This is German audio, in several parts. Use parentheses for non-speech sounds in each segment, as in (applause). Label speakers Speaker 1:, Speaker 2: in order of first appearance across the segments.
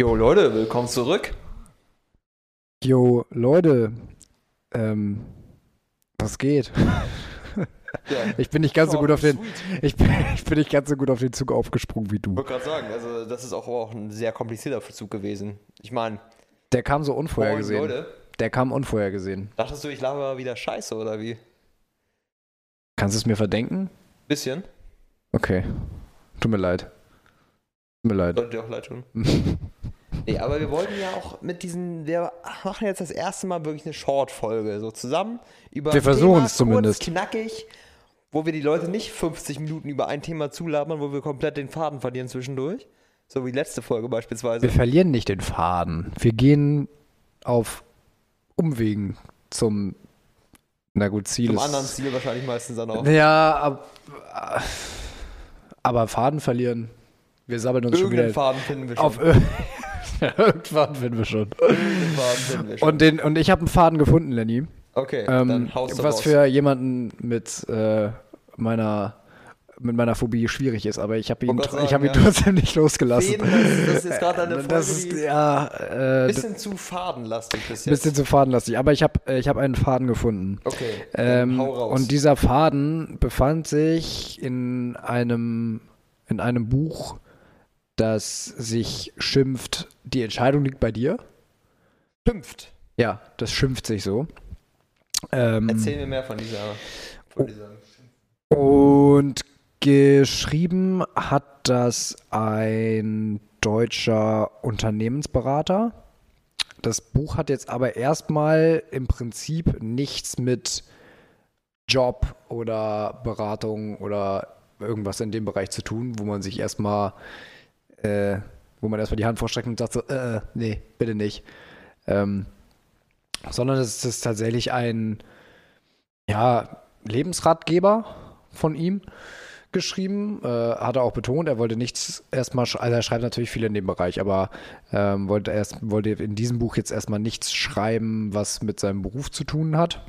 Speaker 1: Jo Leute, willkommen zurück.
Speaker 2: Jo, Leute, ähm, was geht?
Speaker 1: Ja, (laughs)
Speaker 2: Ich bin nicht ganz so
Speaker 1: short
Speaker 2: gut auf den, ich bin, (laughs) ich bin nicht ganz so gut auf den Zug aufgesprungen wie
Speaker 1: Ich
Speaker 2: du.
Speaker 1: wollte gerade sagen, also das ist auch, auch ein sehr komplizierter Verzug gewesen. Ich meine,
Speaker 2: Der kam so unvorhergesehen.
Speaker 1: Leute,
Speaker 2: Der kam unvorhergesehen.
Speaker 1: dachtest du, ich laber wieder Scheiße oder wie?
Speaker 2: Kannst du es mir verdenken?
Speaker 1: Bisschen.
Speaker 2: Okay. Tut mir leid. Tut mir leid.
Speaker 1: Sollte dir auch leid tun. (laughs) Nee, aber wir wollten ja auch mit diesen, wir machen jetzt das erste Mal wirklich eine Short-Folge, so zusammen über
Speaker 2: Wir versuchen es zumindest.
Speaker 1: Kurz, knackig, wo wir die Leute nicht 50 Minuten über ein Thema zulabern, wo wir komplett den Faden verlieren zwischendurch. So wie letzte Folge beispielsweise.
Speaker 2: Wir verlieren nicht den Faden. Wir gehen auf Umwegen zum, na gut, Ziel
Speaker 1: Zum
Speaker 2: ist...
Speaker 1: anderen Ziel wahrscheinlich meistens dann auch.
Speaker 2: Ja, ab, aber Faden verlieren. Wir sabbeln uns schon
Speaker 1: Irgendeinen
Speaker 2: wieder
Speaker 1: Faden finden wir schon.
Speaker 2: auf (laughs) Irgendwann finden wir schon.
Speaker 1: Irgendeinen Faden finden wir schon.
Speaker 2: Und, den, und ich habe einen Faden gefunden, Lenny.
Speaker 1: okay,
Speaker 2: Ähm,
Speaker 1: dann haust du
Speaker 2: was
Speaker 1: raus.
Speaker 2: für jemanden mit äh, meiner mit meiner Phobie schwierig ist, aber ich habe ihn, ich hab ihn
Speaker 1: ja.
Speaker 2: trotzdem nicht losgelassen.
Speaker 1: Fäden, das, ist jetzt gerade eine Folge, (laughs)
Speaker 2: das ist ja äh,
Speaker 1: bisschen zu fadenlastig bis jetzt.
Speaker 2: bisschen zu fadenlastig, aber ich habe ich hab einen Faden gefunden.
Speaker 1: Okay,
Speaker 2: Ähm,
Speaker 1: hau raus.
Speaker 2: und dieser Faden befand sich in einem, in einem Buch, das sich schimpft, die Entscheidung liegt bei dir.
Speaker 1: Schimpft.
Speaker 2: Ja, das schimpft sich so. Ähm,
Speaker 1: Erzähl mir mehr von dieser... Von dieser
Speaker 2: Und geschrieben hat das ein deutscher Unternehmensberater. Das Buch hat jetzt aber erstmal im Prinzip nichts mit Job oder Beratung oder irgendwas in dem Bereich zu tun, wo man sich erstmal, äh, wo man erstmal die Hand vorstreckt und sagt so, äh, nee, bitte nicht. Ähm, sondern es ist tatsächlich ein, ja, Lebensratgeber von ihm geschrieben. Äh, hat er auch betont, er wollte nichts erstmal, sch- also er schreibt natürlich viel in dem Bereich, aber ähm, wollte, erst, wollte in diesem Buch jetzt erstmal nichts schreiben, was mit seinem Beruf zu tun hat.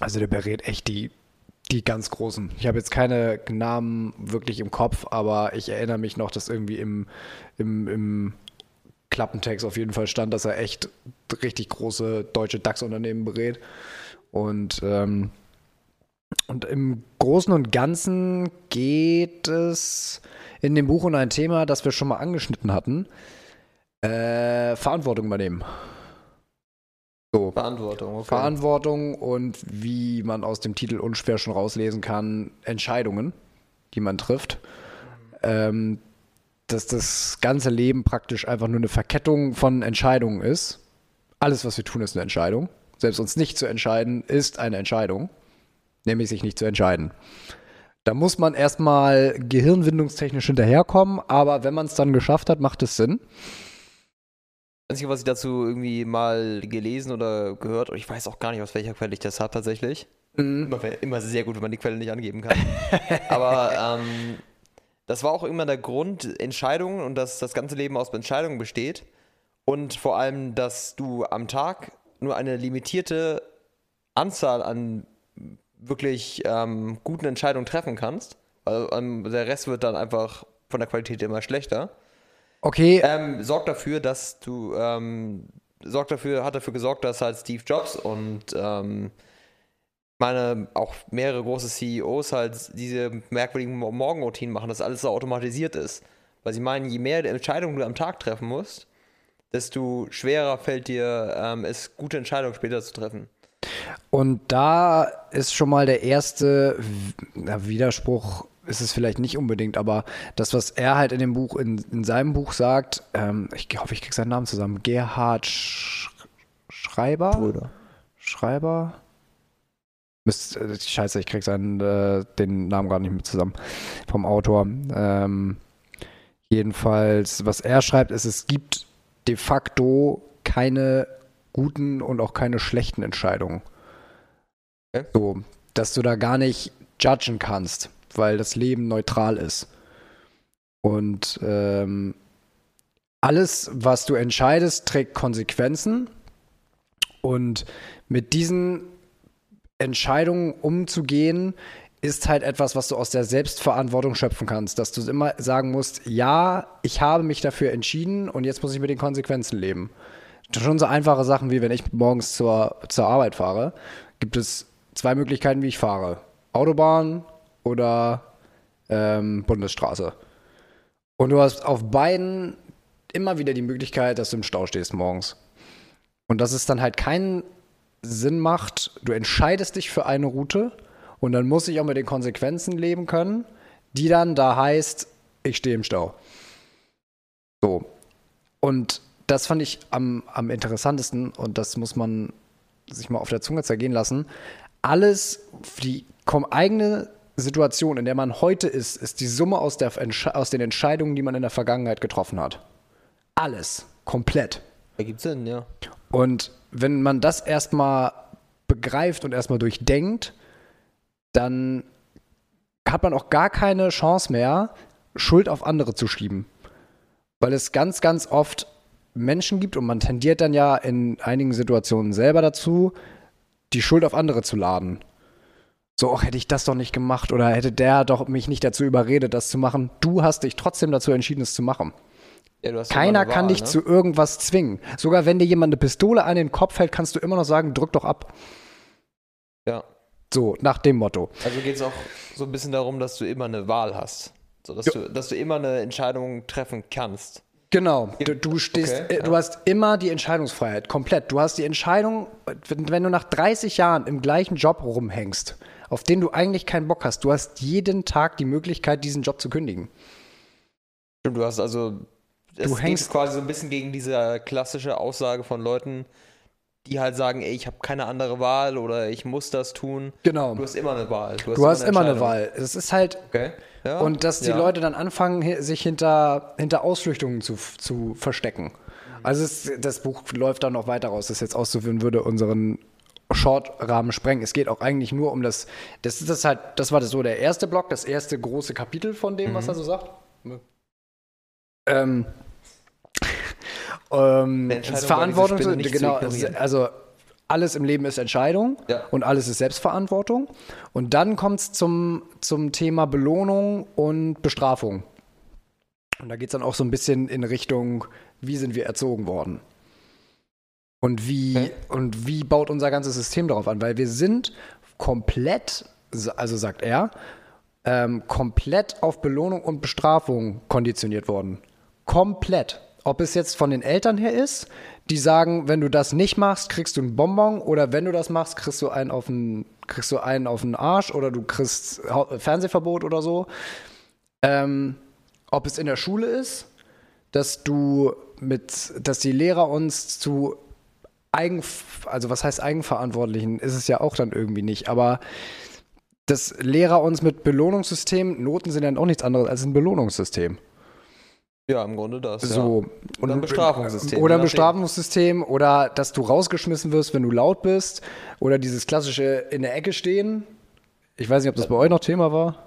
Speaker 2: Also der berät echt die, die ganz Großen. Ich habe jetzt keine Namen wirklich im Kopf, aber ich erinnere mich noch, dass irgendwie im, im, im Klappentext auf jeden Fall stand, dass er echt richtig große deutsche DAX-Unternehmen berät. Und, ähm, und im Großen und Ganzen geht es in dem Buch um ein Thema, das wir schon mal angeschnitten hatten. Äh, Verantwortung übernehmen. So.
Speaker 1: Verantwortung, okay.
Speaker 2: Verantwortung und wie man aus dem Titel unschwer schon rauslesen kann, Entscheidungen, die man trifft. Ähm, dass das ganze Leben praktisch einfach nur eine Verkettung von Entscheidungen ist. Alles, was wir tun, ist eine Entscheidung. Selbst uns nicht zu entscheiden, ist eine Entscheidung. Nämlich sich nicht zu entscheiden. Da muss man erstmal gehirnwindungstechnisch hinterherkommen, aber wenn man es dann geschafft hat, macht es Sinn.
Speaker 1: Das Einzige, was ich dazu irgendwie mal gelesen oder gehört, und ich weiß auch gar nicht, aus welcher Quelle ich das habe tatsächlich. Immer, immer sehr gut, wenn man die Quelle nicht angeben kann. (laughs) Aber ähm, das war auch immer der Grund, Entscheidungen und dass das ganze Leben aus Entscheidungen besteht. Und vor allem, dass du am Tag nur eine limitierte Anzahl an wirklich ähm, guten Entscheidungen treffen kannst. Weil ähm, der Rest wird dann einfach von der Qualität immer schlechter.
Speaker 2: Okay,
Speaker 1: Ähm, sorgt dafür, dass du, ähm, sorgt dafür, hat dafür gesorgt, dass halt Steve Jobs und ähm, meine auch mehrere große CEOs halt diese merkwürdigen Mo- Morgenroutinen machen, dass alles so automatisiert ist. Weil sie meinen, je mehr Entscheidungen du am Tag treffen musst, desto schwerer fällt dir ähm, es, gute Entscheidungen später zu treffen.
Speaker 2: Und da ist schon mal der erste Widerspruch, ist es vielleicht nicht unbedingt, aber das, was er halt in dem Buch, in, in seinem Buch sagt, ähm, ich hoffe, ich kriege seinen Namen zusammen, Gerhard Sch Schreiber? Schreiber? Müsst, äh, scheiße, ich krieg seinen, äh, den Namen gerade nicht mehr zusammen. Vom Autor. Ähm, jedenfalls, was er schreibt, ist, es gibt de facto keine guten und auch keine schlechten Entscheidungen.
Speaker 1: Okay.
Speaker 2: So, dass du da gar nicht judgen kannst, weil das Leben neutral ist. Und ähm, alles, was du entscheidest, trägt Konsequenzen. Und mit diesen Entscheidungen umzugehen, ist halt etwas, was du aus der Selbstverantwortung schöpfen kannst, dass du immer sagen musst, ja, ich habe mich dafür entschieden und jetzt muss ich mit den Konsequenzen leben. Schon so einfache Sachen wie wenn ich morgens zur, zur Arbeit fahre, gibt es zwei Möglichkeiten, wie ich fahre. Autobahn oder ähm, Bundesstraße. Und du hast auf beiden immer wieder die Möglichkeit, dass du im Stau stehst morgens. Und dass es dann halt keinen Sinn macht, du entscheidest dich für eine Route und dann muss ich auch mit den Konsequenzen leben können, die dann da heißt, ich stehe im Stau. So. Und das fand ich am, am interessantesten und das muss man sich mal auf der Zunge zergehen lassen. Alles, die eigene Situation, in der man heute ist, ist die Summe aus, der, aus den Entscheidungen, die man in der Vergangenheit getroffen hat. Alles. Komplett.
Speaker 1: Ergibt Sinn, ja.
Speaker 2: Und wenn man das erstmal begreift und erstmal durchdenkt, dann hat man auch gar keine Chance mehr, Schuld auf andere zu schieben. Weil es ganz, ganz oft Menschen gibt und man tendiert dann ja in einigen Situationen selber dazu, die Schuld auf andere zu laden. So, ach, hätte ich das doch nicht gemacht oder hätte der doch mich nicht dazu überredet, das zu machen. Du hast dich trotzdem dazu entschieden, es zu machen. Ja, Keiner Wahl, kann dich ne? zu irgendwas zwingen. Sogar wenn dir jemand eine Pistole an den Kopf hält, kannst du immer noch sagen, drück doch ab.
Speaker 1: Ja.
Speaker 2: So, nach dem Motto.
Speaker 1: Also geht es auch so ein bisschen darum, dass du immer eine Wahl hast. So, dass, du, dass du immer eine Entscheidung treffen kannst.
Speaker 2: Genau, du, du stehst, okay, äh, du hast immer die Entscheidungsfreiheit, komplett. Du hast die Entscheidung, wenn, du nach 30 Jahren im gleichen Job rumhängst, auf den du eigentlich keinen Bock hast, du hast jeden Tag die Möglichkeit, diesen Job zu kündigen.
Speaker 1: Du hast also es du hängst quasi so ein bisschen gegen diese klassische Aussage von Leuten, die halt sagen, ey, ich habe keine andere Wahl oder ich muss das tun.
Speaker 2: Genau.
Speaker 1: Du hast immer eine Wahl.
Speaker 2: Du hast, du hast immer, eine, immer eine Wahl. Es ist halt okay. ja. und dass die ja. Leute dann anfangen, sich hinter, hinter Ausflüchtungen zu, zu verstecken. Also es, das Buch läuft dann noch weiter raus, das jetzt auszuführen würde, unseren Short-Rahmen sprengen. Es geht auch eigentlich nur um das, das ist das halt, das war das so der erste Block, das erste große Kapitel von dem, mhm. was er so sagt. Ähm, ähm, Verantwortung, genau, also alles im Leben ist Entscheidung ja. und alles ist Selbstverantwortung. Und dann kommt es zum, zum Thema Belohnung und Bestrafung. Und da geht es dann auch so ein bisschen in Richtung, wie sind wir erzogen worden? Und wie, okay. und wie baut unser ganzes System darauf an? Weil wir sind komplett, also sagt er, ähm, komplett auf Belohnung und Bestrafung konditioniert worden. Komplett. Ob es jetzt von den Eltern her ist, die sagen, wenn du das nicht machst, kriegst du einen Bonbon oder wenn du das machst, kriegst du einen auf den, kriegst du einen auf den Arsch oder du kriegst Fernsehverbot oder so. Ähm, ob es in der Schule ist, dass du mit, dass die Lehrer uns zu Eigen, also was heißt Eigenverantwortlichen, ist es ja auch dann irgendwie nicht, aber dass Lehrer uns mit Belohnungssystemen, Noten sind ja auch nichts anderes als ein Belohnungssystem.
Speaker 1: Ja, im Grunde das.
Speaker 2: So.
Speaker 1: Ja. Oder ein Bestrafungssystem.
Speaker 2: Oder ein Bestrafungssystem oder dass du rausgeschmissen wirst, wenn du laut bist. Oder dieses klassische in der Ecke stehen. Ich weiß nicht, ob das bei euch noch Thema war.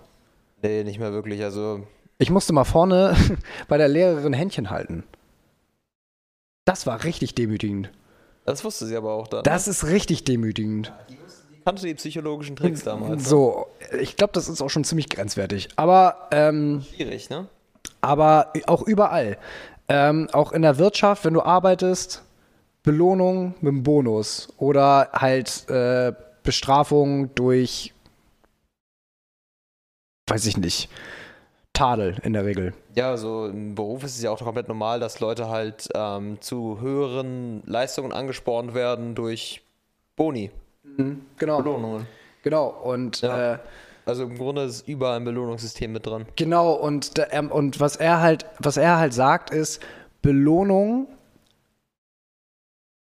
Speaker 1: Nee, nicht mehr wirklich. Also.
Speaker 2: Ich musste mal vorne (laughs) bei der Lehrerin Händchen halten. Das war richtig demütigend.
Speaker 1: Das wusste sie aber auch dann.
Speaker 2: Das ist richtig demütigend.
Speaker 1: Kannst du die psychologischen Tricks damals?
Speaker 2: So, ich glaube, das ist auch schon ziemlich grenzwertig. Aber. Ähm,
Speaker 1: Schwierig, ne?
Speaker 2: aber auch überall. Ähm, auch in der Wirtschaft, wenn du arbeitest, Belohnung mit einem Bonus oder halt äh, Bestrafung durch, weiß ich nicht, Tadel in der Regel.
Speaker 1: Ja, so im Beruf ist es ja auch komplett normal, dass Leute halt ähm, zu höheren Leistungen angespornt werden durch Boni.
Speaker 2: Mhm, genau.
Speaker 1: Belohnungen.
Speaker 2: Genau, und ja. äh,
Speaker 1: also im Grunde ist überall ein Belohnungssystem mit dran.
Speaker 2: Genau, und, und was er halt, was er halt sagt, ist, Belohnung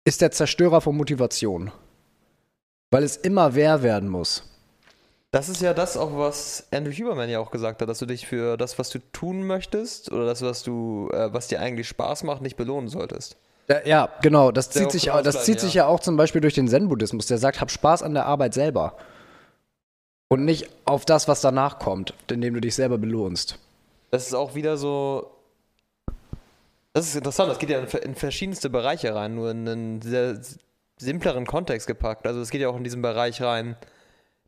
Speaker 2: ist der Zerstörer von Motivation. Weil es immer wer werden muss.
Speaker 1: Das ist ja das auch, was Andrew Huberman ja auch gesagt hat, dass du dich für das, was du tun möchtest oder das, was du, äh, was dir eigentlich Spaß macht, nicht belohnen solltest.
Speaker 2: Ja, genau. Das zieht, sich, das zieht ja. sich ja auch zum Beispiel durch den Zen-Buddhismus. Der sagt, hab Spaß an der Arbeit selber. Und nicht auf das, was danach kommt, indem du dich selber belohnst.
Speaker 1: Das ist auch wieder so. Das ist interessant, das geht ja in, verschiedenste Bereiche rein, nur in einen sehr simpleren Kontext gepackt. Also es geht ja auch in diesen Bereich rein,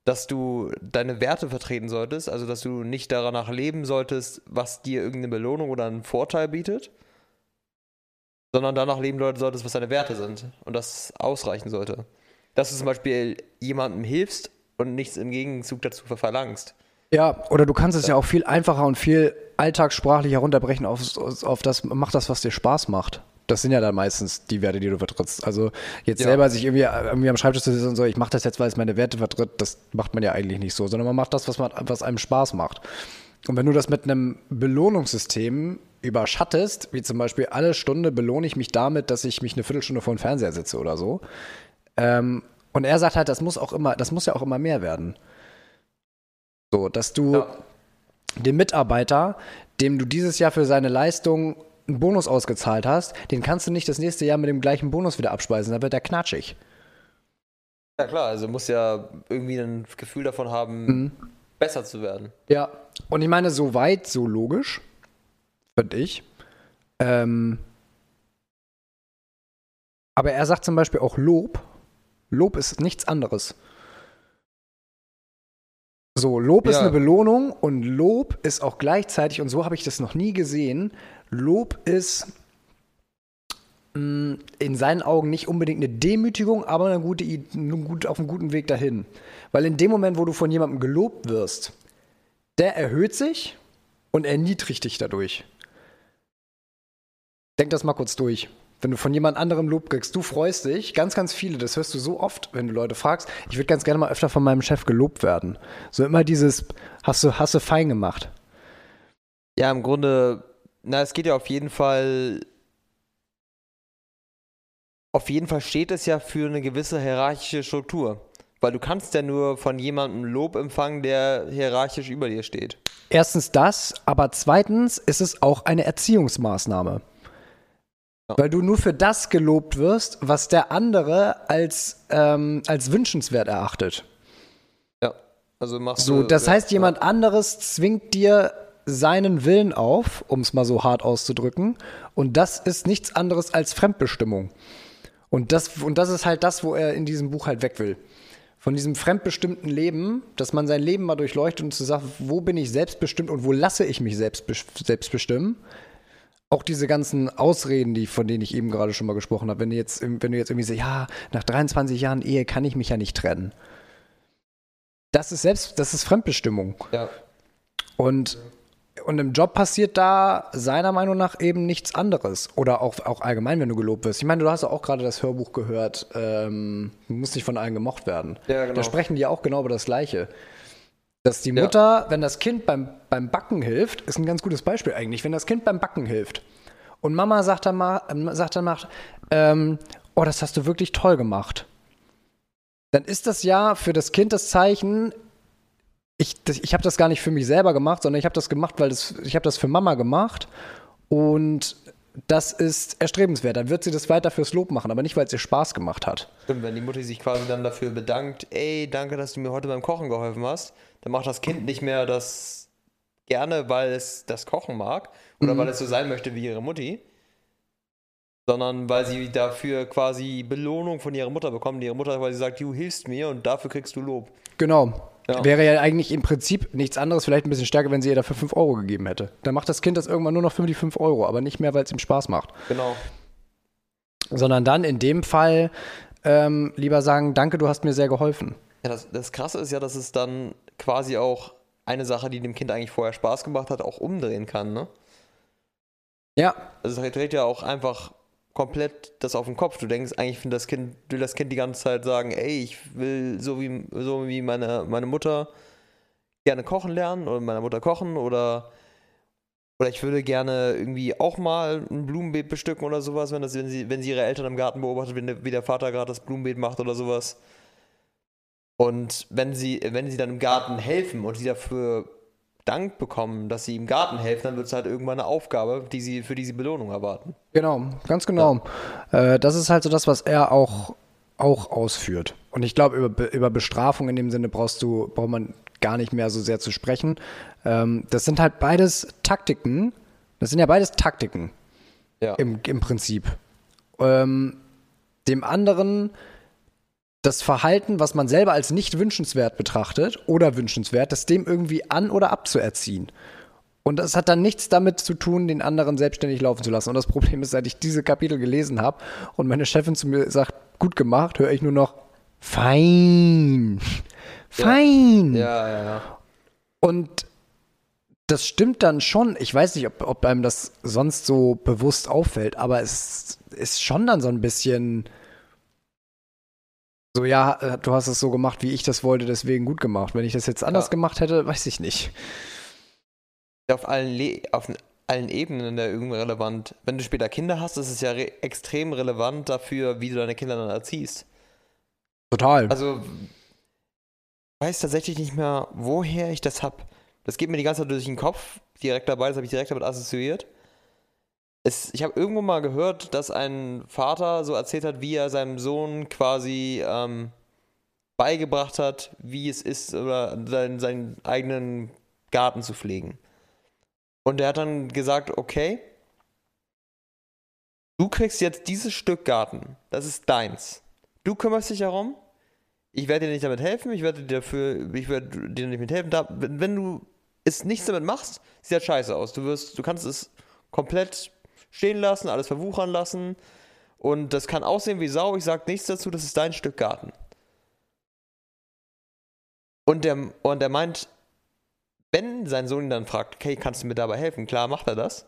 Speaker 1: dass du deine Werte vertreten solltest, also dass du nicht danach leben solltest, was dir irgendeine Belohnung oder einen Vorteil bietet, sondern danach leben solltest, was deine Werte sind und das ausreichen sollte. Dass du zum Beispiel jemandem hilfst und nichts im Gegenzug dazu verlangst.
Speaker 2: Ja, oder du kannst es ja auch viel einfacher und viel alltagssprachlich herunterbrechen auf, auf das, mach das, was dir Spaß macht. Das sind ja dann meistens die Werte, die du vertrittst. Also jetzt ja. selber sich irgendwie, irgendwie am Schreibtisch zu sitzen und so, ich mache das jetzt, weil es meine Werte vertritt, das macht man ja eigentlich nicht so, sondern man macht das, was, man, was einem Spaß macht. Und wenn du das mit einem Belohnungssystem überschattest, wie zum Beispiel alle Stunde belohne ich mich damit, dass ich mich eine Viertelstunde vor den Fernseher sitze oder so. Ähm, und er sagt halt, das muss auch immer, das muss ja auch immer mehr werden. So, dass du ja. dem Mitarbeiter, dem du dieses Jahr für seine Leistung einen Bonus ausgezahlt hast, den kannst du nicht das nächste Jahr mit dem gleichen Bonus wieder abspeisen, dann wird er knatschig.
Speaker 1: Ja klar, also muss ja irgendwie ein Gefühl davon haben, mhm. besser zu werden.
Speaker 2: Ja, und ich meine, so weit, so logisch, finde ich. Ähm, aber er sagt zum Beispiel auch Lob. Lob ist nichts anderes. So, Lob ja. ist eine Belohnung und Lob ist auch gleichzeitig, und so habe ich das noch nie gesehen, Lob ist mm, in seinen Augen nicht unbedingt eine Demütigung, aber eine gute, auf einem guten Weg dahin. Weil in dem Moment, wo du von jemandem gelobt wirst, der erhöht sich und erniedrigt dich dadurch. Denk das mal kurz durch. Wenn du von jemand anderem Lob kriegst, du freust dich, ganz, ganz viele, das hörst du so oft, wenn du Leute fragst, ich würde ganz gerne mal öfter von meinem Chef gelobt werden. So immer dieses, hast du, hast du fein gemacht.
Speaker 1: Ja, im Grunde na, es geht ja auf jeden Fall. Auf jeden Fall steht es ja für eine gewisse hierarchische Struktur. Weil du kannst ja nur von jemandem Lob empfangen, der hierarchisch über dir steht.
Speaker 2: Erstens das, aber zweitens ist es auch eine Erziehungsmaßnahme. Ja. Weil du nur für das gelobt wirst, was der andere als, ähm, als wünschenswert erachtet.
Speaker 1: Ja, also machst
Speaker 2: so, du. Das ja, heißt, jemand anderes zwingt dir seinen Willen auf, um es mal so hart auszudrücken. Und das ist nichts anderes als Fremdbestimmung. Und das, und das ist halt das, wo er in diesem Buch halt weg will. Von diesem fremdbestimmten Leben, dass man sein Leben mal durchleuchtet und zu sagen, wo bin ich selbstbestimmt und wo lasse ich mich selbst, selbst bestimmen. Auch diese ganzen Ausreden, die, von denen ich eben gerade schon mal gesprochen habe, wenn du jetzt, wenn du jetzt irgendwie sagst, ja, nach 23 Jahren Ehe kann ich mich ja nicht trennen. Das ist selbst, das ist Fremdbestimmung. Ja. Und und im Job passiert da seiner Meinung nach eben nichts anderes. Oder auch, auch allgemein, wenn du gelobt wirst. Ich meine, du hast ja auch gerade das Hörbuch gehört, ähm, muss nicht von allen gemocht werden. Ja, genau. Da sprechen die auch genau über das Gleiche. Dass die Mutter, ja. wenn das Kind beim, beim Backen hilft, ist ein ganz gutes Beispiel eigentlich, wenn das Kind beim Backen hilft. Und Mama sagt dann mal, sagt dann mal ähm, oh, das hast du wirklich toll gemacht. Dann ist das ja für das Kind das Zeichen, ich, ich habe das gar nicht für mich selber gemacht, sondern ich habe das gemacht, weil das, ich habe das für Mama gemacht und das ist erstrebenswert. Dann wird sie das weiter fürs Lob machen, aber nicht, weil es ihr Spaß gemacht hat.
Speaker 1: Stimmt, wenn die Mutter sich quasi dann dafür bedankt, ey, danke, dass du mir heute beim Kochen geholfen hast, dann macht das Kind nicht mehr das gerne, weil es das Kochen mag oder mhm. weil es so sein möchte wie ihre Mutti, sondern weil sie dafür quasi Belohnung von ihrer Mutter bekommt. Ihre Mutter quasi sagt, du hilfst mir und dafür kriegst du Lob.
Speaker 2: Genau. Ja. Wäre ja eigentlich im Prinzip nichts anderes, vielleicht ein bisschen stärker, wenn sie ihr dafür 5 Euro gegeben hätte. Dann macht das Kind das irgendwann nur noch für die 5 Euro, aber nicht mehr, weil es ihm Spaß macht.
Speaker 1: Genau.
Speaker 2: Sondern dann in dem Fall ähm, lieber sagen, danke, du hast mir sehr geholfen.
Speaker 1: Ja, das, das Krasse ist ja, dass es dann quasi auch eine Sache, die dem Kind eigentlich vorher Spaß gemacht hat, auch umdrehen kann, ne?
Speaker 2: Ja.
Speaker 1: Also es dreht ja auch einfach komplett das auf den Kopf. Du denkst, eigentlich das kind, will das Kind die ganze Zeit sagen, ey, ich will so wie, so wie meine, meine Mutter gerne kochen lernen oder meine Mutter kochen oder, oder ich würde gerne irgendwie auch mal ein Blumenbeet bestücken oder sowas, wenn, das, wenn, sie, wenn sie ihre Eltern im Garten beobachtet, wenn wie der Vater gerade das Blumenbeet macht oder sowas. Und wenn sie, wenn sie dann im Garten helfen und sie dafür Dank bekommen, dass sie im Garten helfen, dann wird es halt irgendwann eine Aufgabe, die sie, für die sie Belohnung erwarten.
Speaker 2: Genau, ganz genau. Ja. Äh, das ist halt so das, was er auch, auch ausführt. Und ich glaube, über, über Bestrafung in dem Sinne brauchst du, braucht man gar nicht mehr so sehr zu sprechen. Ähm, das sind halt beides Taktiken. Das sind ja beides Taktiken. Ja. Im, im Prinzip. Ähm, dem anderen das Verhalten, was man selber als nicht wünschenswert betrachtet oder wünschenswert, das dem irgendwie an- oder abzuerziehen. Und das hat dann nichts damit zu tun, den anderen selbstständig laufen zu lassen. Und das Problem ist, seit ich diese Kapitel gelesen habe und meine Chefin zu mir sagt, gut gemacht, höre ich nur noch fein. (laughs) Fein.
Speaker 1: Ja, ja, ja.
Speaker 2: Und das stimmt dann schon. Ich weiß nicht, ob, ob einem das sonst so bewusst auffällt, aber es ist schon dann so ein bisschen so, ja, du hast es so gemacht, wie ich das wollte, deswegen gut gemacht. Wenn ich das jetzt anders ja. gemacht hätte, weiß ich nicht.
Speaker 1: Auf allen, Le auf allen Ebenen der irgendwie relevant. Wenn du später Kinder hast, ist es ja re extrem relevant dafür, wie du deine Kinder dann erziehst.
Speaker 2: Total.
Speaker 1: Also, ich weiß tatsächlich nicht mehr, woher ich das habe. Das geht mir die ganze Zeit durch den Kopf, direkt dabei, das habe ich direkt damit assoziiert. Es, ich habe irgendwo mal gehört, dass ein Vater so erzählt hat, wie er seinem Sohn quasi ähm, beigebracht hat, wie es ist, oder seinen, seinen eigenen Garten zu pflegen. Und er hat dann gesagt, okay, du kriegst jetzt dieses Stück Garten, das ist deins. Du kümmerst dich darum, ich werde dir nicht damit helfen, ich werde dir dafür, ich werde dir nicht mithelfen. Da, wenn du es nichts damit machst, sieht das scheiße aus. Du wirst, du kannst es komplett stehen lassen, alles verwuchern lassen. Und das kann aussehen wie Sau. Ich sage nichts dazu, das ist dein Stück Garten. Und der, und der meint, wenn sein Sohn ihn dann fragt, okay, kannst du mir dabei helfen? Klar, macht er das.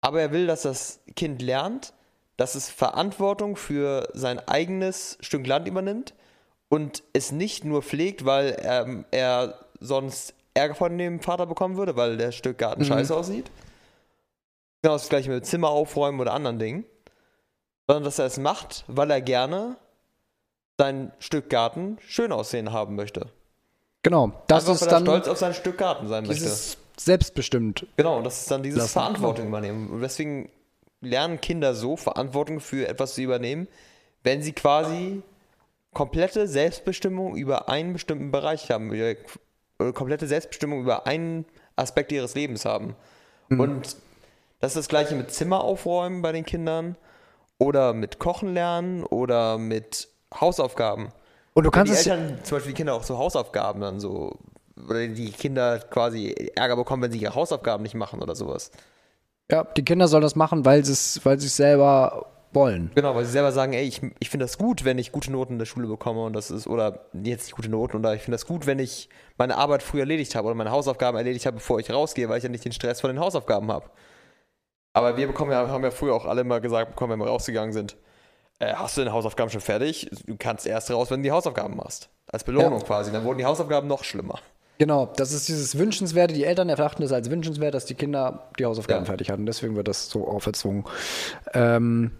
Speaker 1: Aber er will, dass das Kind lernt, dass es Verantwortung für sein eigenes Stück Land übernimmt und es nicht nur pflegt, weil er, er sonst Ärger von dem Vater bekommen würde, weil der Stück Garten mhm. scheiße aussieht. Genau das gleiche mit Zimmer aufräumen oder anderen Dingen. Sondern dass er es macht, weil er gerne sein Stück Garten schön aussehen haben möchte.
Speaker 2: Genau, das
Speaker 1: Einfach,
Speaker 2: ist dann
Speaker 1: stolz auf sein Stück Garten sein möchte.
Speaker 2: Selbstbestimmt.
Speaker 1: Genau, und das ist dann dieses Lassen. Verantwortung übernehmen. Und deswegen lernen Kinder so, Verantwortung für etwas zu übernehmen, wenn sie quasi komplette Selbstbestimmung über einen bestimmten Bereich haben, komplette Selbstbestimmung über einen Aspekt ihres Lebens haben. Mhm. Und das ist das gleiche mit Zimmer aufräumen bei den Kindern oder mit Kochen lernen oder mit Hausaufgaben.
Speaker 2: Und du kannst
Speaker 1: die Eltern, zum Beispiel die Kinder auch so Hausaufgaben dann so, oder die Kinder quasi Ärger bekommen, wenn sie ihre Hausaufgaben nicht machen oder sowas.
Speaker 2: Ja, die Kinder sollen das machen, weil sie es weil selber wollen.
Speaker 1: Genau, weil sie selber sagen, ey, ich, ich finde das gut, wenn ich gute Noten in der Schule bekomme und das ist, oder jetzt nicht gute Noten, oder ich finde das gut, wenn ich meine Arbeit früh erledigt habe oder meine Hausaufgaben erledigt habe, bevor ich rausgehe, weil ich ja nicht den Stress von den Hausaufgaben habe. Aber wir bekommen ja, haben ja früher auch alle mal gesagt bekommen, wenn wir rausgegangen sind, äh, hast du deine Hausaufgaben schon fertig? Du kannst erst raus, wenn du die Hausaufgaben machst. Als Belohnung ja. quasi. Dann wurden die Hausaufgaben noch schlimmer.
Speaker 2: Genau, das ist dieses Wünschenswerte. Die Eltern erachten es als wünschenswert, dass die Kinder die Hausaufgaben ja. fertig hatten. Deswegen wird das so auferzogen. Ähm,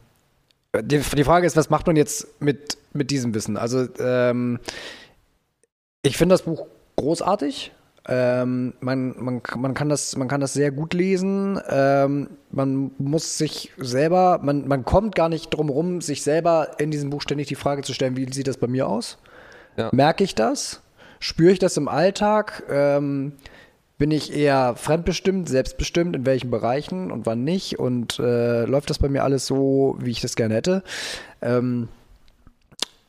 Speaker 2: die, die, Frage ist, was macht man jetzt mit, mit diesem Wissen? Also, ähm, ich finde das Buch großartig. Ähm, man, man, man, kann das, man kann das sehr gut lesen. Ähm, man muss sich selber, man, man kommt gar nicht drum rum, sich selber in diesem Buch ständig die Frage zu stellen, wie sieht das bei mir aus? Ja. Merke ich das? Spüre ich das im Alltag? Ähm, bin ich eher fremdbestimmt, selbstbestimmt, in welchen Bereichen und wann nicht? Und äh, läuft das bei mir alles so, wie ich das gerne hätte? Ähm,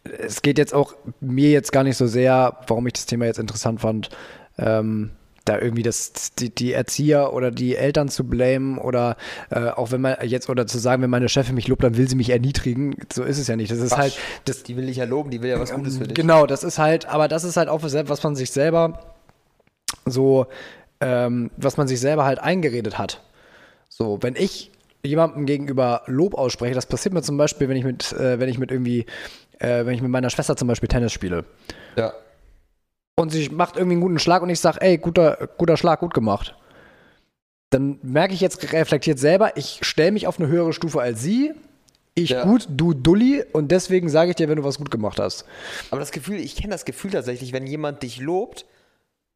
Speaker 2: es geht jetzt auch mir jetzt gar nicht so sehr, warum ich das Thema jetzt interessant fand, ähm, da irgendwie das, die, die, Erzieher oder die Eltern zu blamen oder äh, auch wenn man jetzt oder zu sagen, wenn meine Chefin mich lobt, dann will sie mich erniedrigen. So ist es ja nicht. Das ist Quatsch. halt. Das,
Speaker 1: die will ich ja loben, die will ja was Gutes für dich.
Speaker 2: Genau, das ist halt, aber das ist halt auch was man sich selber so, ähm, was man sich selber halt eingeredet hat. So, wenn ich jemandem gegenüber Lob ausspreche, das passiert mir zum Beispiel, wenn ich mit, äh, wenn ich mit irgendwie, äh, wenn ich mit meiner Schwester zum Beispiel Tennis spiele.
Speaker 1: Ja
Speaker 2: und sie macht irgendwie einen guten Schlag und ich sage, ey, guter, guter Schlag, gut gemacht. Dann merke ich jetzt reflektiert selber, ich stelle mich auf eine höhere Stufe als sie. Ich ja. gut, du Dulli und deswegen sage ich dir, wenn du was gut gemacht hast.
Speaker 1: Aber das Gefühl, ich kenne das Gefühl tatsächlich, wenn jemand dich lobt,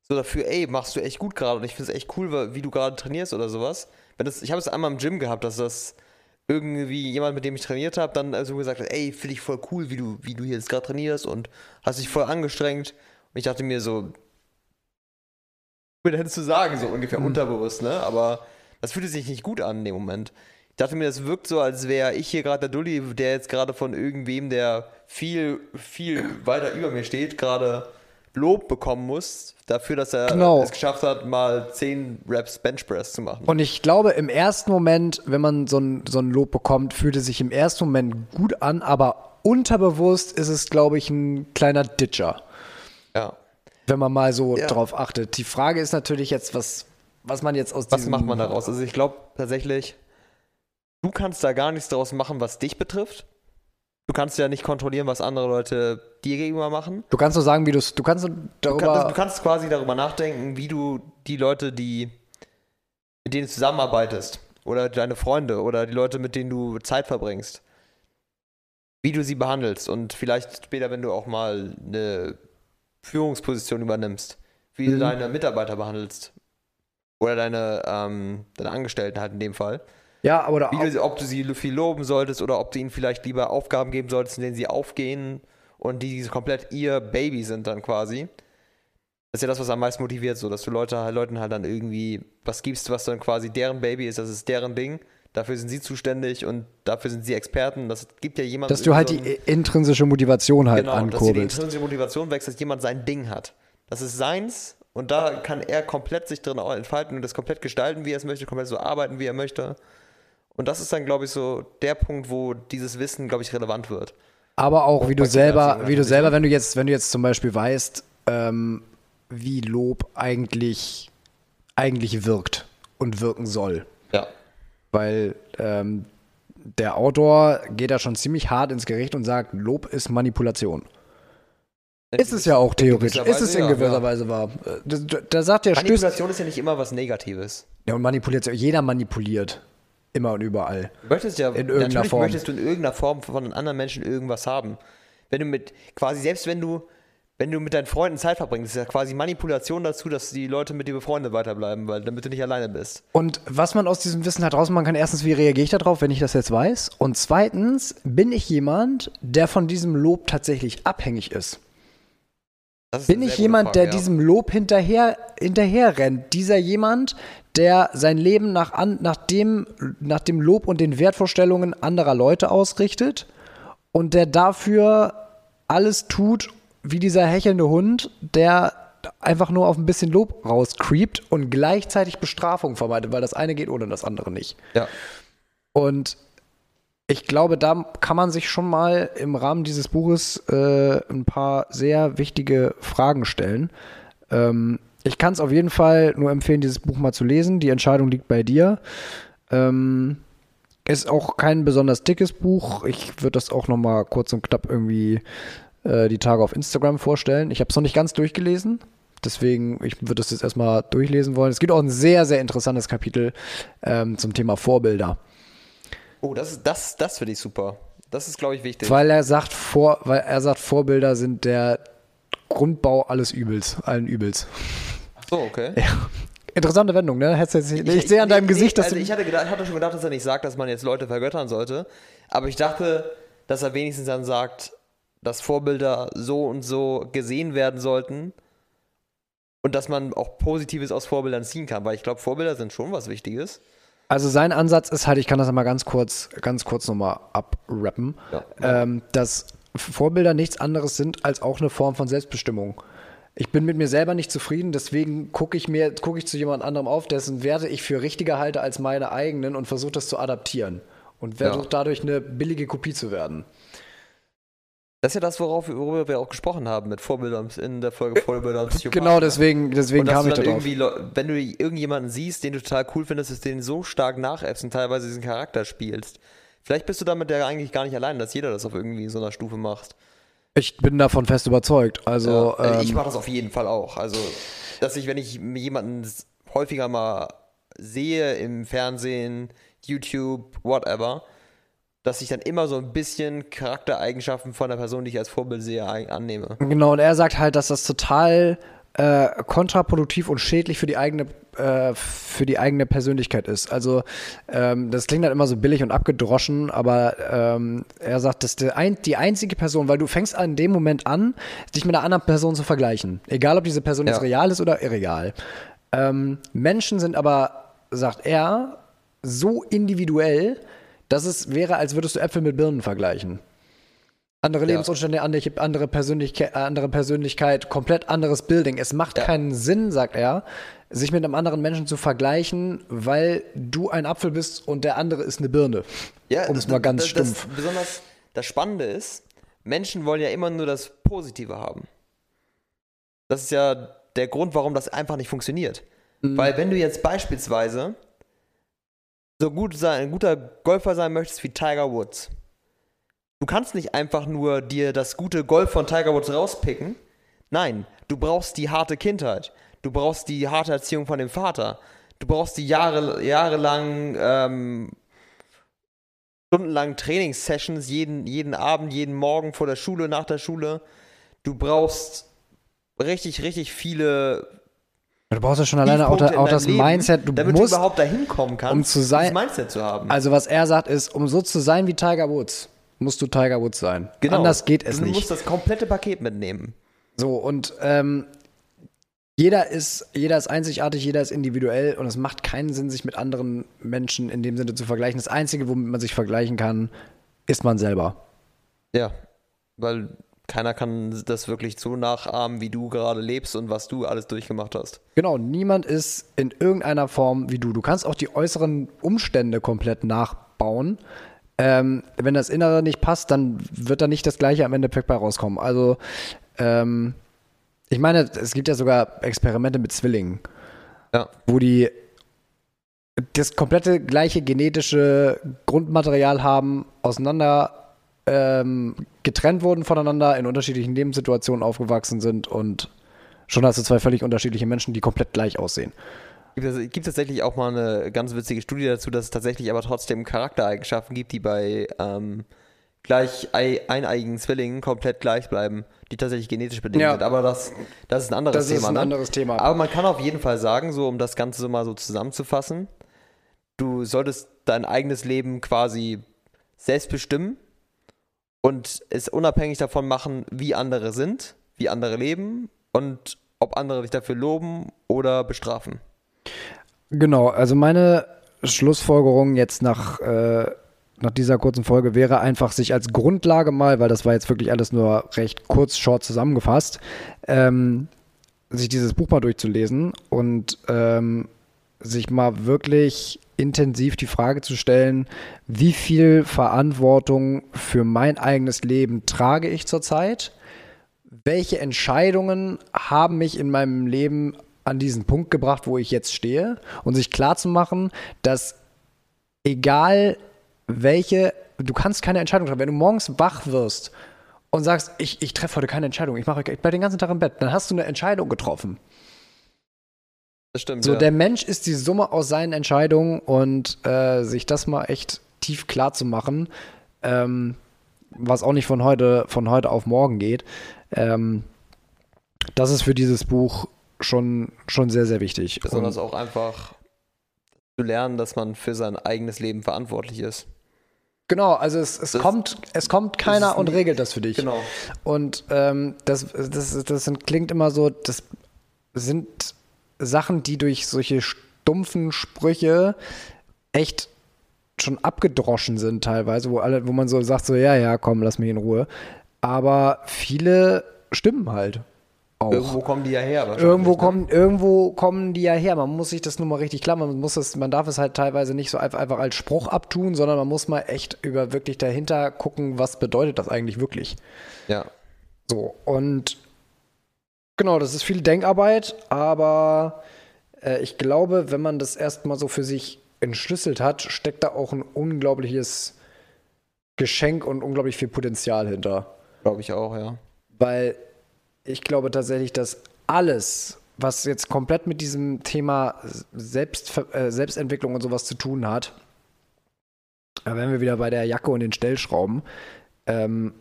Speaker 1: so dafür, ey, machst du echt gut gerade und ich finde es echt cool, wie du gerade trainierst oder sowas. Wenn das, ich habe es einmal im Gym gehabt, dass das irgendwie jemand, mit dem ich trainiert habe, dann also gesagt hat, ey, finde ich voll cool, wie du, wie du jetzt gerade trainierst und hast dich voll angestrengt. Und ich dachte mir so, mir denn zu sagen, so ungefähr mhm. unterbewusst, ne? Aber das fühlte sich nicht gut an in dem Moment. Ich dachte mir, das wirkt so, als wäre ich hier gerade der Dulli, der jetzt gerade von irgendwem, der viel, viel weiter über mir steht, gerade Lob bekommen muss dafür, dass er
Speaker 2: Genau.
Speaker 1: es geschafft hat, mal 10 Reps Benchpress zu machen.
Speaker 2: Und ich glaube, im ersten Moment, wenn man so ein, so ein Lob bekommt, fühlt es sich im ersten Moment gut an, aber unterbewusst ist es, glaube ich, ein kleiner Ditcher,
Speaker 1: ja.
Speaker 2: wenn man mal so
Speaker 1: Ja.
Speaker 2: drauf achtet. Die Frage ist natürlich jetzt, was, was man jetzt aus
Speaker 1: Was
Speaker 2: diesem...
Speaker 1: macht man daraus? Also ich glaube tatsächlich, du kannst da gar nichts daraus machen, was dich betrifft. Du kannst ja nicht kontrollieren, was andere Leute dir gegenüber machen.
Speaker 2: Du kannst nur sagen, wie du kannst
Speaker 1: Du,
Speaker 2: darüber...
Speaker 1: kann, du kannst quasi darüber nachdenken, wie du die Leute, die mit denen du zusammenarbeitest, oder deine Freunde oder die Leute, mit denen du Zeit verbringst, wie du sie behandelst und vielleicht später, wenn du auch mal eine Führungsposition übernimmst, wie du
Speaker 2: Mhm.
Speaker 1: deine Mitarbeiter behandelst oder deine, ähm, deine Angestellten halt in dem Fall.
Speaker 2: ja, oder
Speaker 1: Wie du, sie- ob du sie viel loben solltest oder ob du ihnen vielleicht lieber Aufgaben geben solltest, in denen sie aufgehen und die komplett ihr Baby sind dann quasi. Das ist ja das, was am meisten motiviert, so dass du Leute, Leuten halt dann irgendwie was gibst, was dann quasi deren Baby ist, das ist deren Ding. Dafür sind sie zuständig und dafür sind sie Experten. Das gibt ja jemand.
Speaker 2: dass du halt
Speaker 1: so
Speaker 2: die intrinsische Motivation halt
Speaker 1: genau, dass dir die
Speaker 2: ankurbelst.
Speaker 1: intrinsische Motivation wächst, dass jemand sein Ding hat. Das ist seins und da kann er komplett sich drin entfalten und das komplett gestalten, wie er es möchte, komplett so arbeiten, wie er möchte. Und das ist dann, glaube ich, so der Punkt, wo dieses Wissen, glaube ich, relevant wird.
Speaker 2: Aber auch, wie du selber, wie du selber, wenn du jetzt, wenn du jetzt zum Beispiel weißt, ähm, wie Lob eigentlich, eigentlich wirkt und wirken soll.
Speaker 1: Ja.
Speaker 2: Weil ähm, der Autor geht da schon ziemlich hart ins Gericht und sagt, Lob ist Manipulation. Ist es ja auch theoretisch. Ist es in gewisser
Speaker 1: ja.
Speaker 2: Weise wahr. Da, da- sagt der.
Speaker 1: Manipulation ist ja nicht immer was Negatives.
Speaker 2: Ja, und Manipulation. Jeder manipuliert. Immer und überall.
Speaker 1: Du möchtest ja,
Speaker 2: In irgendeiner
Speaker 1: natürlich
Speaker 2: Form.
Speaker 1: möchtest du in irgendeiner Form von anderen Menschen irgendwas haben. Wenn du mit, quasi, selbst wenn du, wenn du mit deinen Freunden Zeit verbringst, ist ja quasi Manipulation dazu, dass die Leute mit dir befreundet weiterbleiben, weil damit du nicht alleine bist.
Speaker 2: Und was man aus diesem Wissen halt rausmachen kann, erstens, wie reagiere ich darauf, wenn ich das jetzt weiß? Und zweitens, bin ich jemand, der von diesem Lob tatsächlich abhängig ist?
Speaker 1: Ist
Speaker 2: Bin ich jemand,
Speaker 1: Frage,
Speaker 2: der
Speaker 1: ja.
Speaker 2: diesem Lob hinterher, hinterher rennt? Dieser jemand, der sein Leben nach, an, nach, dem, nach dem Lob und den Wertvorstellungen anderer Leute ausrichtet und der dafür alles tut, wie dieser hechelnde Hund, der einfach nur auf ein bisschen Lob rauscreept und gleichzeitig Bestrafung vermeidet, weil das eine geht ohne das andere nicht.
Speaker 1: Ja.
Speaker 2: Und ich glaube, da kann man sich schon mal im Rahmen dieses Buches äh, ein paar sehr wichtige Fragen stellen. Ähm, ich kann es auf jeden Fall nur empfehlen, dieses Buch mal zu lesen. Die Entscheidung liegt bei dir. Ähm, ist auch kein besonders dickes Buch. Ich würde das auch noch mal kurz und knapp irgendwie äh, die Tage auf Instagram vorstellen. Ich habe es noch nicht ganz durchgelesen. Deswegen, ich würde es jetzt erstmal durchlesen wollen. Es gibt auch ein sehr, sehr interessantes Kapitel ähm, zum Thema Vorbilder.
Speaker 1: Oh, das ist, das, das finde ich super. Das ist, glaube ich, wichtig.
Speaker 2: Weil er sagt, vor, weil er sagt, Vorbilder sind der Grundbau alles Übels, allen Übels.
Speaker 1: Ach so, okay.
Speaker 2: Interessante Wendung, ne? Hättest jetzt, ich, sehe an deinem
Speaker 1: nee,
Speaker 2: Gesicht, dass
Speaker 1: also
Speaker 2: du.
Speaker 1: ich hatte, gedacht, ich hatte schon gedacht, dass er nicht sagt, dass man jetzt Leute vergöttern sollte. Aber ich dachte, dass er wenigstens dann sagt, dass Vorbilder so und so gesehen werden sollten und dass man auch Positives aus Vorbildern ziehen kann, weil ich glaube, Vorbilder sind schon was Wichtiges.
Speaker 2: Also sein Ansatz ist halt, ich kann das einmal ganz kurz, ganz kurz nochmal abrappen,
Speaker 1: Ja.
Speaker 2: ähm, dass Vorbilder nichts anderes sind als auch eine Form von Selbstbestimmung. Ich bin mit mir selber nicht zufrieden, deswegen gucke ich mir, gucke ich zu jemand anderem auf, dessen Werte ich für richtiger halte als meine eigenen und versuche das zu adaptieren. Und versuche
Speaker 1: Ja.
Speaker 2: dadurch eine billige Kopie zu werden.
Speaker 1: Das ist ja das, worauf, worüber wir auch gesprochen haben mit Vorbildern in der Folge Vorbilder Psychopathen. (laughs)
Speaker 2: Genau, deswegen, deswegen kam ich da drauf.
Speaker 1: wenn du irgendjemanden siehst, den du total cool findest, dass du den so stark nachäffst und teilweise diesen Charakter spielst. Vielleicht bist du damit ja eigentlich gar nicht allein, dass jeder das auf irgendwie so einer Stufe macht.
Speaker 2: Ich bin davon fest überzeugt. Also,
Speaker 1: Ja, ich
Speaker 2: ähm,
Speaker 1: mache das auf jeden Fall auch. Also, dass ich, wenn ich jemanden häufiger mal sehe im Fernsehen, YouTube, whatever, dass ich dann immer so ein bisschen Charaktereigenschaften von der Person, die ich als Vorbild sehe, annehme.
Speaker 2: Genau, und er sagt halt, dass das total äh, kontraproduktiv und schädlich für die eigene äh, für die eigene Persönlichkeit ist. Also ähm, das klingt halt immer so billig und abgedroschen, aber ähm, er sagt, dass der ein, die einzige Person, weil du fängst an dem Moment an, dich mit einer anderen Person zu vergleichen. Egal, ob diese Person
Speaker 1: Ja.
Speaker 2: jetzt real ist oder irreal. Ähm, Menschen sind aber, sagt er, so individuell, dass es wäre, als würdest du Äpfel mit Birnen vergleichen. Andere Lebensumstände, andere, andere, Persönlichkeit, andere Persönlichkeit, komplett anderes Building. Es macht ja. keinen Sinn, sagt er, sich mit einem anderen Menschen zu vergleichen, weil du ein Apfel bist und der andere ist eine Birne.
Speaker 1: Ja, um es mal ganz das, stumpf. Das, besonders das Spannende ist, Menschen wollen ja immer nur das Positive haben. Das ist ja der Grund, warum das einfach nicht funktioniert. Mhm. Weil wenn du jetzt beispielsweise so gut sein, ein guter Golfer sein möchtest wie Tiger Woods, du kannst nicht einfach nur dir das gute Golf von Tiger Woods rauspicken. Nein, du brauchst die harte Kindheit. Du brauchst die harte Erziehung von dem Vater. Du brauchst die Jahre, jahrelang, ähm, stundenlang Trainingssessions, jeden, jeden Abend, jeden Morgen vor der Schule, nach der Schule. Du brauchst richtig, richtig viele
Speaker 2: Du brauchst ja schon alleine auch, auch das Leben, Mindset. Du
Speaker 1: damit
Speaker 2: musst,
Speaker 1: du überhaupt dahin kommen kannst,
Speaker 2: um zu sein,
Speaker 1: dieses Mindset zu haben.
Speaker 2: Also was er sagt ist, um so zu sein wie Tiger Woods, musst du Tiger Woods sein. Genau. Anders geht es
Speaker 1: du
Speaker 2: nicht.
Speaker 1: Du musst das komplette Paket mitnehmen.
Speaker 2: So und ähm, jeder ist, jeder ist einzigartig, jeder ist individuell und es macht keinen Sinn, sich mit anderen Menschen in dem Sinne zu vergleichen. Das Einzige, womit man sich vergleichen kann, ist man selber.
Speaker 1: Ja, weil keiner kann das wirklich so nachahmen, wie du gerade lebst und was du alles durchgemacht hast.
Speaker 2: Genau, niemand ist in irgendeiner Form wie du. Du kannst auch die äußeren Umstände komplett nachbauen. Ähm, wenn das Innere nicht passt, dann wird da nicht das Gleiche am Endeffekt bei rauskommen. Also, ähm, ich meine, es gibt ja sogar Experimente mit Zwillingen, ja. wo die das komplette gleiche genetische Grundmaterial haben, auseinander ähm, getrennt wurden voneinander, in unterschiedlichen Lebenssituationen aufgewachsen sind und schon hast du zwei völlig unterschiedliche Menschen, die komplett gleich aussehen.
Speaker 1: Es gibt tatsächlich auch mal eine ganz witzige Studie dazu, dass es tatsächlich aber trotzdem Charaktereigenschaften gibt, die bei ähm, gleich eineigigen Zwillingen komplett gleich bleiben, die tatsächlich genetisch bedingt ja. sind. Aber das, das ist ein anderes
Speaker 2: Thema.
Speaker 1: Das ist ein
Speaker 2: ne? anderes Thema.
Speaker 1: Aber man kann auf jeden Fall sagen, so um das Ganze so mal so zusammenzufassen, du solltest dein eigenes Leben quasi selbst bestimmen und es unabhängig davon machen, wie andere sind, wie andere leben und ob andere dich dafür loben oder bestrafen.
Speaker 2: Genau, also meine Schlussfolgerung jetzt nach, äh, nach dieser kurzen Folge wäre einfach, sich als Grundlage mal, weil das war jetzt wirklich alles nur recht kurz, short zusammengefasst, ähm, sich dieses Buch mal durchzulesen und ähm, sich mal wirklich intensiv die Frage zu stellen, wie viel Verantwortung für mein eigenes Leben trage ich zurzeit? Welche Entscheidungen haben mich in meinem Leben an diesen Punkt gebracht, wo ich jetzt stehe? Und sich klarzumachen, dass egal welche, du kannst keine Entscheidung treffen. Wenn du morgens wach wirst und sagst, ich, ich treffe heute keine Entscheidung, ich, mache, ich bleibe den ganzen Tag im Bett, dann hast du eine Entscheidung getroffen.
Speaker 1: Das stimmt.
Speaker 2: So,
Speaker 1: ja.
Speaker 2: der Mensch ist die Summe aus seinen Entscheidungen und äh, sich das mal echt tief klar zu machen, ähm, was auch nicht von heute, von heute auf morgen geht, ähm, das ist für dieses Buch schon, schon sehr, sehr wichtig.
Speaker 1: Besonders und, auch einfach zu lernen, dass man für sein eigenes Leben verantwortlich ist.
Speaker 2: Genau, also es, es kommt, es kommt keiner und regelt das für dich.
Speaker 1: Genau.
Speaker 2: Und ähm, das, das, das klingt immer so, das sind Sachen, die durch solche stumpfen Sprüche echt schon abgedroschen sind teilweise, wo alle, wo man so sagt, so, ja, ja, komm, lass mich in Ruhe. Aber viele stimmen halt. Auch.
Speaker 1: Irgendwo kommen die ja her.
Speaker 2: Irgendwo, ne? kommen, irgendwo kommen die ja her. Man muss sich das nur mal richtig klar Man muss es, man darf es halt teilweise nicht so einfach, einfach als Spruch abtun, sondern man muss mal echt über wirklich dahinter gucken, was bedeutet das eigentlich wirklich.
Speaker 1: Ja.
Speaker 2: So, und Genau, das ist viel Denkarbeit, aber äh, ich glaube, wenn man das erstmal so für sich entschlüsselt hat, steckt da auch ein unglaubliches Geschenk und unglaublich viel Potenzial hinter.
Speaker 1: Glaube ich auch, ja.
Speaker 2: Weil ich glaube tatsächlich, dass alles, was jetzt komplett mit diesem Thema Selbst, äh, Selbstentwicklung und sowas zu tun hat, da wären wir wieder bei der Jacke und den Stellschrauben, ähm,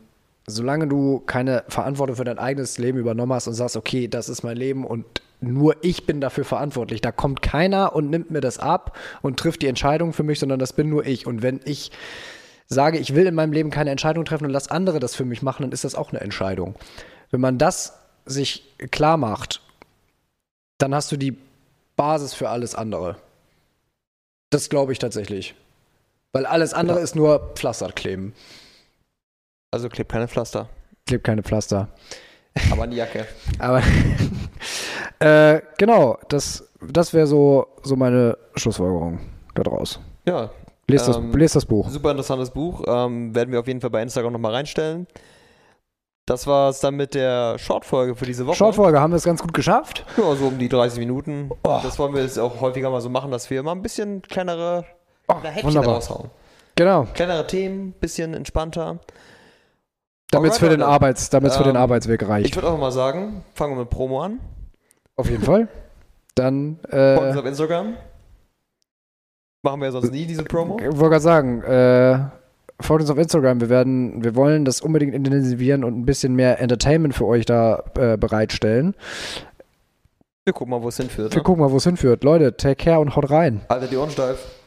Speaker 2: solange du keine Verantwortung für dein eigenes Leben übernommen hast und sagst, okay, das ist mein Leben und nur ich bin dafür verantwortlich. Da kommt keiner und nimmt mir das ab und trifft die Entscheidung für mich, sondern das bin nur ich. Und wenn ich sage, ich will in meinem Leben keine Entscheidung treffen und lass andere das für mich machen, dann ist das auch eine Entscheidung. Wenn man das sich klar macht, dann hast du die Basis für alles andere. Das glaube ich tatsächlich. Weil alles andere ja. ist nur Pflasterkleben.
Speaker 1: Also klebt keine Pflaster.
Speaker 2: Klebt keine Pflaster.
Speaker 1: Aber an die Jacke. (laughs)
Speaker 2: Aber (laughs) äh, genau, das, das wäre so, so meine Schlussfolgerung daraus.
Speaker 1: Ja.
Speaker 2: Lest, das, ähm, lest das Buch.
Speaker 1: Super interessantes Buch. Ähm, werden wir auf jeden Fall bei Instagram nochmal reinstellen. Das war es dann mit der Shortfolge für diese Woche.
Speaker 2: Shortfolge haben wir es ganz gut geschafft.
Speaker 1: Ja, so um die 30 Minuten. Oh. Das wollen wir jetzt auch häufiger mal so machen, dass wir mal ein bisschen kleinere oh, Häppchen raushauen.
Speaker 2: Genau.
Speaker 1: Kleinere Themen, bisschen entspannter.
Speaker 2: Damit es für, den Arbeits, ähm, für den Arbeitsweg reicht.
Speaker 1: Ich würde auch mal sagen, fangen wir mit Promo an.
Speaker 2: Auf jeden Fall. Dann. Äh,
Speaker 1: Folgen uns auf Instagram. Machen wir ja sonst nie diese Promo.
Speaker 2: Ich wollte gerade sagen, äh, folgt uns auf Instagram. Wir werden, wir wollen das unbedingt intensivieren und ein bisschen mehr Entertainment für euch da äh, bereitstellen.
Speaker 1: Wir gucken mal, wo es hinführt.
Speaker 2: Wir ne? gucken mal, wo es hinführt. Leute, take care und haut rein.
Speaker 1: Alter, die Ohren steif.